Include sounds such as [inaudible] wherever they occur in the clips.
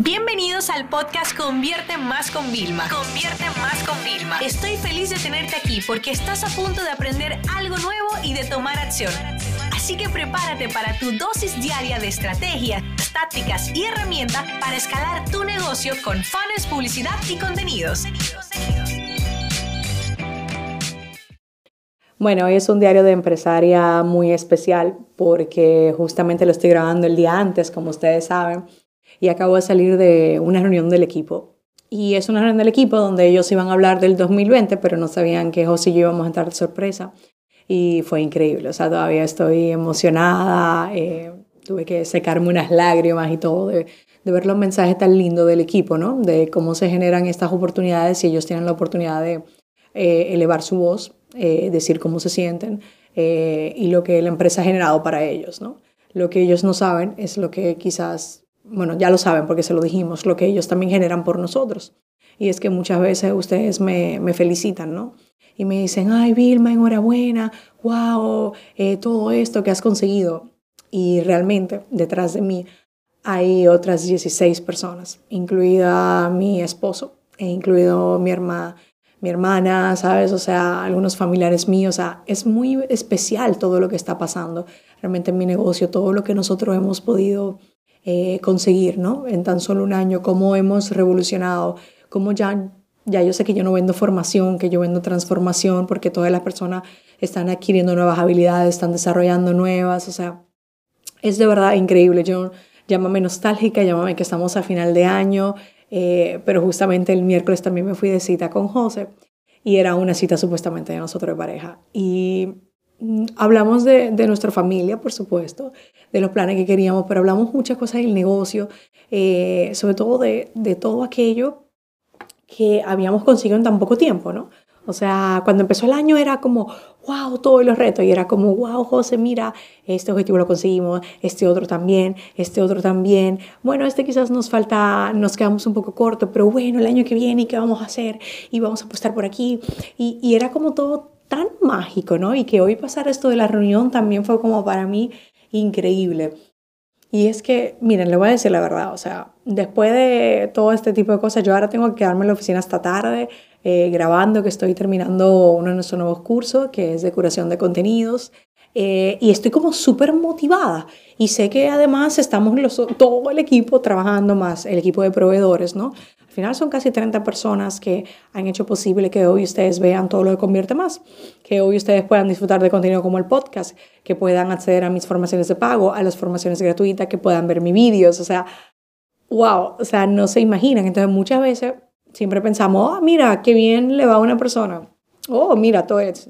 Bienvenidos al podcast Convierte Más con Vilma. Convierte Más con Vilma. Estoy feliz de tenerte aquí porque estás a punto de aprender algo nuevo y de tomar acción. Así que prepárate para tu dosis diaria de estrategias, tácticas y herramientas para escalar tu negocio con fans, publicidad y contenidos. Bueno, hoy es un diario de empresaria muy especial porque justamente lo estoy grabando el día antes, como ustedes saben y acabo de salir de una reunión del equipo. Y es una reunión del equipo donde ellos iban a hablar del 2020, pero no sabían que José y yo íbamos a entrar de sorpresa. Y fue increíble, o sea, todavía estoy emocionada, eh, tuve que secarme unas lágrimas y todo de, de, ver los mensajes tan lindos del equipo, ¿no? De cómo se generan estas oportunidades y ellos tienen la oportunidad de eh, elevar su voz, eh, decir cómo se sienten y lo que la empresa ha generado para ellos, ¿no? Lo que ellos no saben es lo que quizás bueno, ya lo saben porque se lo dijimos, lo que ellos también generan por nosotros. Y es que muchas veces ustedes me, me felicitan, ¿no? Y me dicen, ay, Vilma, enhorabuena, wow, eh, todo esto que has conseguido. Y realmente detrás de mí hay otras 16 personas, incluida mi esposo, e incluido mi, herma, mi hermana, ¿sabes? O sea, algunos familiares míos. O sea, es muy especial todo lo que está pasando realmente en mi negocio, todo lo que nosotros hemos podido eh, conseguir, ¿no? En tan solo un año, cómo hemos revolucionado, cómo ya, ya yo sé que yo no vendo formación, que yo vendo transformación, porque todas las personas están adquiriendo nuevas habilidades, están desarrollando nuevas, o sea, es de verdad increíble. Yo llámame nostálgica, llámame que estamos a final de año, eh, pero justamente el miércoles también me fui de cita con José y era una cita supuestamente de nosotros de pareja. Y hablamos de, nuestra familia, por supuesto, de los planes que queríamos, pero hablamos muchas cosas del negocio, eh, sobre todo de, todo aquello que habíamos conseguido en tan poco tiempo, ¿no? O sea, cuando empezó el año era como, wow, todos los retos, y era como, wow, José, mira, este objetivo lo conseguimos, este otro también, este otro también. Bueno, este quizás nos falta, nos quedamos un poco corto, pero bueno, el año que viene, ¿qué vamos a hacer? Y vamos a apostar por aquí. Y, y era como todo tan mágico, ¿no? Y que hoy pasar esto de la reunión también fue como para mí increíble. Y es que, miren, le voy a decir la verdad, o sea, después de todo este tipo de cosas, yo ahora tengo que quedarme en la oficina hasta tarde eh, grabando, que estoy terminando uno de nuestros nuevos cursos, que es de curación de contenidos. Eh, y estoy como súper motivada. Y sé que además estamos los, todo el equipo trabajando más, el equipo de proveedores, ¿no? Al final son casi 30 personas que han hecho posible que hoy ustedes vean todo lo que convierte más, que hoy ustedes puedan disfrutar de contenido como el podcast, que puedan acceder a mis formaciones de pago, a las formaciones gratuitas, que puedan ver mis vídeos, o sea, wow, o sea, no se imaginan. Entonces muchas veces siempre pensamos, oh, mira, qué bien le va a una persona. Oh, mira, todo es.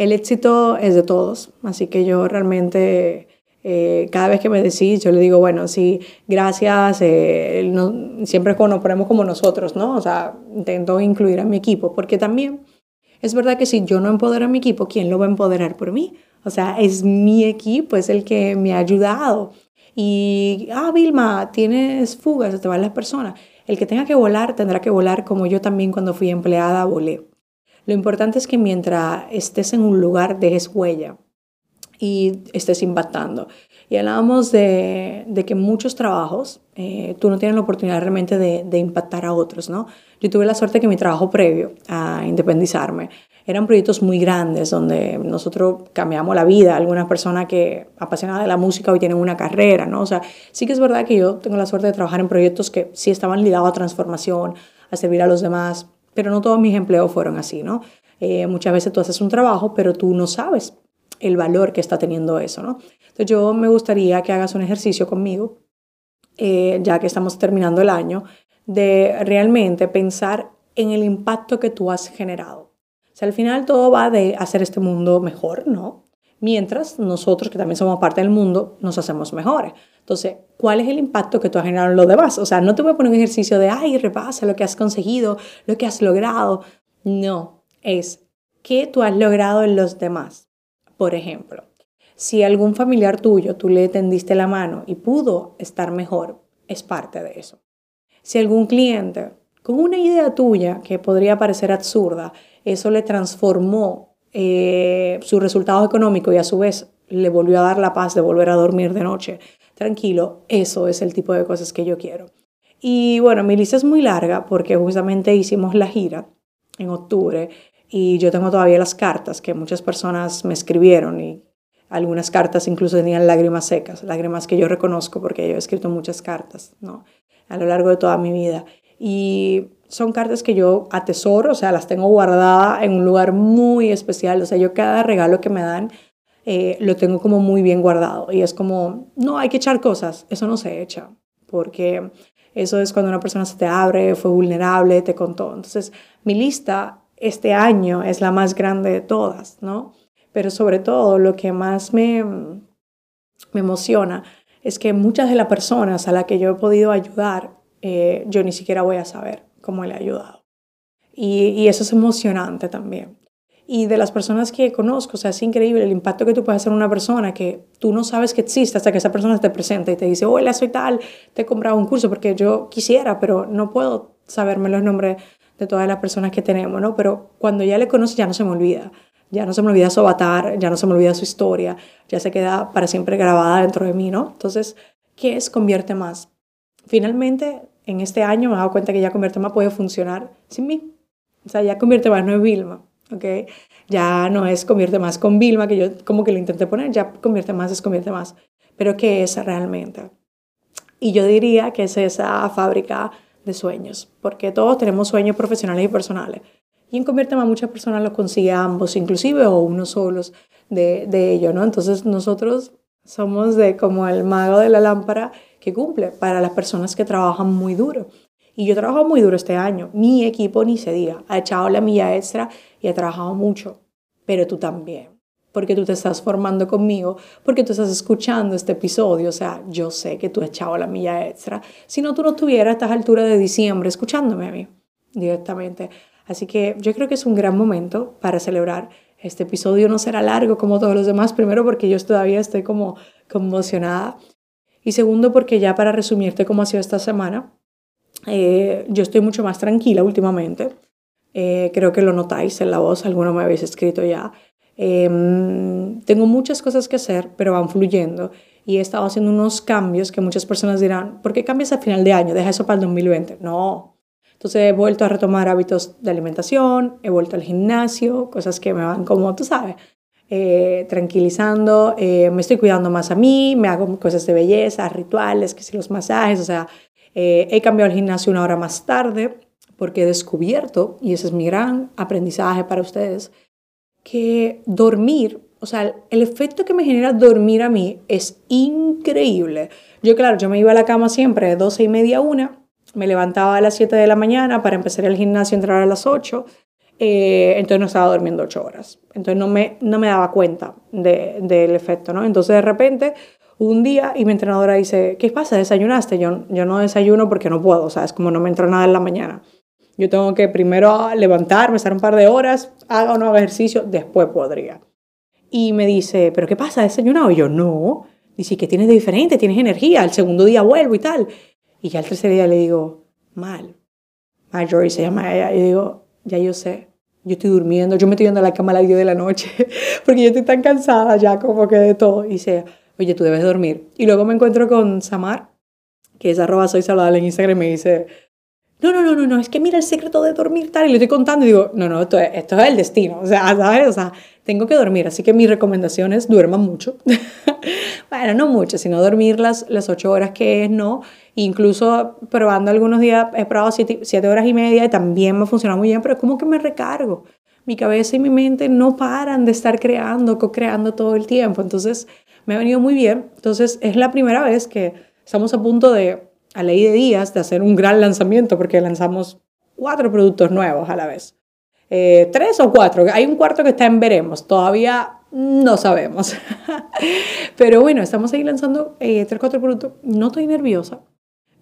El éxito es de todos, así que yo realmente eh, cada vez que me decís, yo le digo, bueno, sí, gracias, eh, siempre nos ponemos como nosotros, ¿no? O sea, intento incluir a mi equipo, porque también es verdad que si yo no empodero a mi equipo, ¿quién lo va a empoderar por mí? O sea, es mi equipo, es el que me ha ayudado. Y, ah, Vilma, tienes fugas, se te van las personas. El que tenga que volar, tendrá que volar como yo también cuando fui empleada volé. Lo importante es que mientras estés en un lugar dejes huella y estés impactando. Y hablábamos de, que muchos trabajos eh, tú no tienes la oportunidad realmente de, de, impactar a otros, ¿no? Yo tuve la suerte que mi trabajo previo a independizarme eran proyectos muy grandes donde nosotros cambiamos la vida. Algunas personas que apasionadas de la música hoy tienen una carrera, ¿no? O sea, sí que es verdad que yo tengo la suerte de trabajar en proyectos que sí estaban ligados a transformación, a servir a los demás, pero no todos mis empleos fueron así, ¿no? Eh, muchas veces tú haces un trabajo, pero tú no sabes el valor que está teniendo eso, ¿no? Entonces yo me gustaría que hagas un ejercicio conmigo, eh, ya que estamos terminando el año, de realmente pensar en el impacto que tú has generado. O sea, al final todo va de hacer este mundo mejor, ¿no? Mientras nosotros, que también somos parte del mundo, nos hacemos mejores. Entonces, ¿cuál es el impacto que tú has generado en los demás? O sea, no te voy a poner un ejercicio de, ay, repasa lo que has conseguido, lo que has logrado. No, es qué tú has logrado en los demás. Por ejemplo, si algún familiar tuyo tú le tendiste la mano y pudo estar mejor, es parte de eso. Si algún cliente con una idea tuya que podría parecer absurda, eso le transformó eh, su resultado económico y a su vez le volvió a dar la paz de volver a dormir de noche tranquilo, eso es el tipo de cosas que yo quiero. Y bueno, mi lista es muy larga porque justamente hicimos la gira en octubre y yo tengo todavía las cartas que muchas personas me escribieron y algunas cartas incluso tenían lágrimas secas, lágrimas que yo reconozco porque yo he escrito muchas cartas, ¿no? A lo largo de toda mi vida. Y son cartas que yo atesoro, o sea, las tengo guardadas en un lugar muy especial, o sea, yo cada regalo que me dan eh, lo tengo como muy bien guardado y es como, no, hay que echar cosas, eso no se echa, porque eso es cuando una persona se te abre, fue vulnerable, te contó. Entonces, mi lista este año es la más grande de todas, ¿no? Pero sobre todo lo que más me, me emociona es que muchas de las personas a las que yo he podido ayudar, eh, yo ni siquiera voy a saber cómo le he ayudado. Y, y, eso es emocionante también. Y de las personas que conozco, o sea, es increíble el impacto que tú puedes hacer en una persona que tú no sabes que existe hasta que esa persona te presenta y te dice, hola, soy tal, te he comprado un curso porque yo quisiera, pero no puedo saberme los nombres de todas las personas que tenemos, ¿no? Pero cuando ya le conoces ya no se me olvida. Ya no se me olvida su avatar, ya no se me olvida su historia, ya se queda para siempre grabada dentro de mí, ¿no? Entonces, ¿qué es Convierte Más? Finalmente, en este año me he dado cuenta que ya Convierte Más puede funcionar sin mí. O sea, ya Convierte Más no es Vilma, ¿ok? Ya no es Convierte Más con Vilma, que yo como que lo intenté poner, ya Convierte Más es Convierte Más. Pero ¿qué es realmente? Y yo diría que es esa fábrica de sueños, porque todos tenemos sueños profesionales y personales. Y en Convierte Más muchas personas lo consiguen ambos, inclusive, o uno solos de, de ello, ¿no? Entonces nosotros somos de como el mago de la lámpara que cumple para las personas que trabajan muy duro. Y yo trabajo muy duro este año. Mi equipo ni se diga. Ha echado la milla extra y ha trabajado mucho. Pero tú también. Porque tú te estás formando conmigo, porque tú estás escuchando este episodio. O sea, yo sé que tú has echado la milla extra. Si no, tú no estuvieras a estas alturas de diciembre escuchándome a mí directamente. Así que yo creo que es un gran momento para celebrar. Este episodio no será largo como todos los demás, primero porque yo todavía estoy como conmocionada y segundo porque ya para resumirte cómo ha sido esta semana, eh, yo estoy mucho más tranquila últimamente. Eh, creo que lo notáis en la voz, alguno me habéis escrito ya. Em, tengo muchas cosas que hacer, pero van fluyendo y he estado haciendo unos cambios que muchas personas dirán, ¿por qué cambias a final de año? Deja eso para el 2020. No, entonces he vuelto a retomar hábitos de alimentación, he vuelto al gimnasio, cosas que me van como, tú sabes, eh, tranquilizando, eh, me estoy cuidando más a mí, me hago cosas de belleza, rituales, que si los masajes, o sea, eh, he cambiado el gimnasio una hora más tarde porque he descubierto, y ese es mi gran aprendizaje para ustedes, que dormir, o sea, el efecto que me genera dormir a mí es increíble. Yo, claro, yo me iba a la cama siempre de 12 y media a una, me levantaba a las 7 de la mañana para empezar el gimnasio, entrar a las 8, eh, entonces no estaba durmiendo 8 horas. Entonces no me, no me daba cuenta del efecto, ¿no? Entonces de repente, un día, y mi entrenadora dice, ¿qué pasa? ¿Desayunaste? Yo, yo no desayuno porque no puedo, o sea, es como no me entra nada en la mañana. Yo tengo que primero levantarme, estar un par de horas, haga o no ejercicio, después podría. Y me dice, ¿pero qué pasa? ¿Desayunado? Y yo, no. Dice, ¿qué tienes de diferente? Tienes energía. El segundo día vuelvo y tal. Y ya el tercer día le digo, mal. Marjorie se llama ella. Y digo, ya yo sé, yo estoy durmiendo, yo me estoy yendo a la cama a las 10 de la noche, [laughs] porque yo estoy tan cansada ya como que de todo. Y dice, oye, tú debes dormir. Y luego me encuentro con Samar, que es arroba soy saludable en Instagram, y me dice, no, no, no, no, no, es que mira el secreto de dormir tal, y le estoy contando y digo, no, no, esto es, esto es el destino, [laughs] o sea, ¿sabes? O sea, tengo que dormir, así que mi recomendación es duerman mucho. [laughs] bueno, no mucho, sino dormir las, las ocho horas que es, no. Incluso probando algunos días, he probado siete, siete horas y media y también me funciona muy bien, pero es como que me recargo. Mi cabeza y mi mente no paran de estar creando, co-creando todo el tiempo. Entonces, me ha venido muy bien. Entonces, es la primera vez que estamos a punto de a ley de días de hacer un gran lanzamiento porque lanzamos cuatro productos nuevos a la vez. Eh, tres o cuatro. Hay un cuarto que está en veremos. Todavía no sabemos. [laughs] Pero bueno, estamos ahí lanzando eh, tres, cuatro productos. No estoy nerviosa.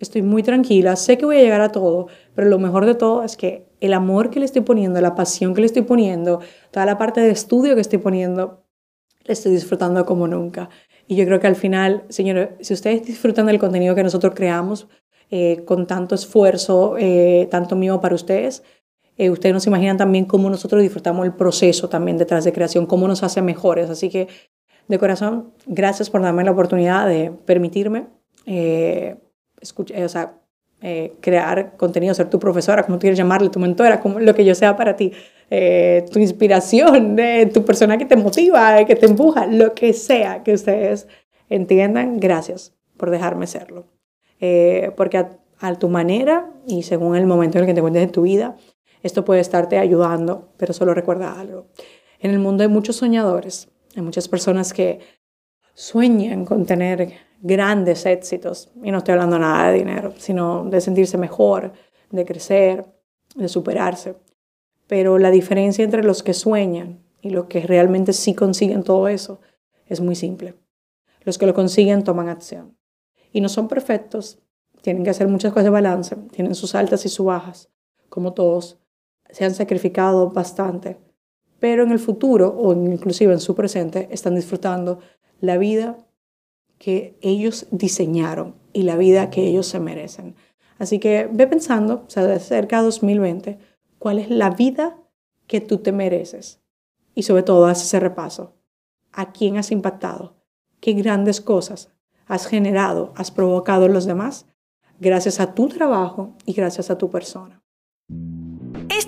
Estoy muy tranquila. Sé que voy a llegar a todo. Pero lo mejor de todo es que el amor que le estoy poniendo, la pasión que le estoy poniendo, toda la parte de estudio que estoy poniendo, le estoy disfrutando como nunca. Y yo creo que al final, señores, si ustedes disfrutan del contenido que nosotros creamos eh, con tanto esfuerzo, eh, tanto mío para ustedes, eh, ustedes nos imaginan también cómo nosotros disfrutamos el proceso también detrás de creación, cómo nos hace mejores. Así que, de corazón, gracias por darme la oportunidad de permitirme escuchar, o sea, eh, crear contenido, ser tu profesora, como tú quieres llamarle, tu mentora, como lo que yo sea para ti, eh, tu inspiración, tu persona que te motiva, que te empuja, lo que sea que ustedes entiendan, gracias por dejarme serlo. porque a, a, tu manera y según el momento en el que te encuentres en tu vida, esto puede estarte ayudando, pero solo recuerda algo. En el mundo hay muchos soñadores, hay muchas personas que sueñan con tener grandes éxitos, y no estoy hablando nada de dinero, sino de sentirse mejor, de crecer, de superarse. Pero la diferencia entre los que sueñan y los que realmente sí consiguen todo eso es muy simple. Los que lo consiguen toman acción. Y no son perfectos, tienen que hacer muchas cosas de balance, tienen sus altas y sus bajas, como todos, se han sacrificado bastante, pero en el futuro o inclusive en su presente están disfrutando la vida que ellos diseñaron y la vida que ellos se merecen. Así que ve pensando, o sea, de cerca a 2020, cuál es la vida que tú te mereces. Y sobre todo, haz ese repaso. ¿A quién has impactado? ¿Qué grandes cosas has generado, has provocado en los demás? Gracias a tu trabajo y gracias a tu persona.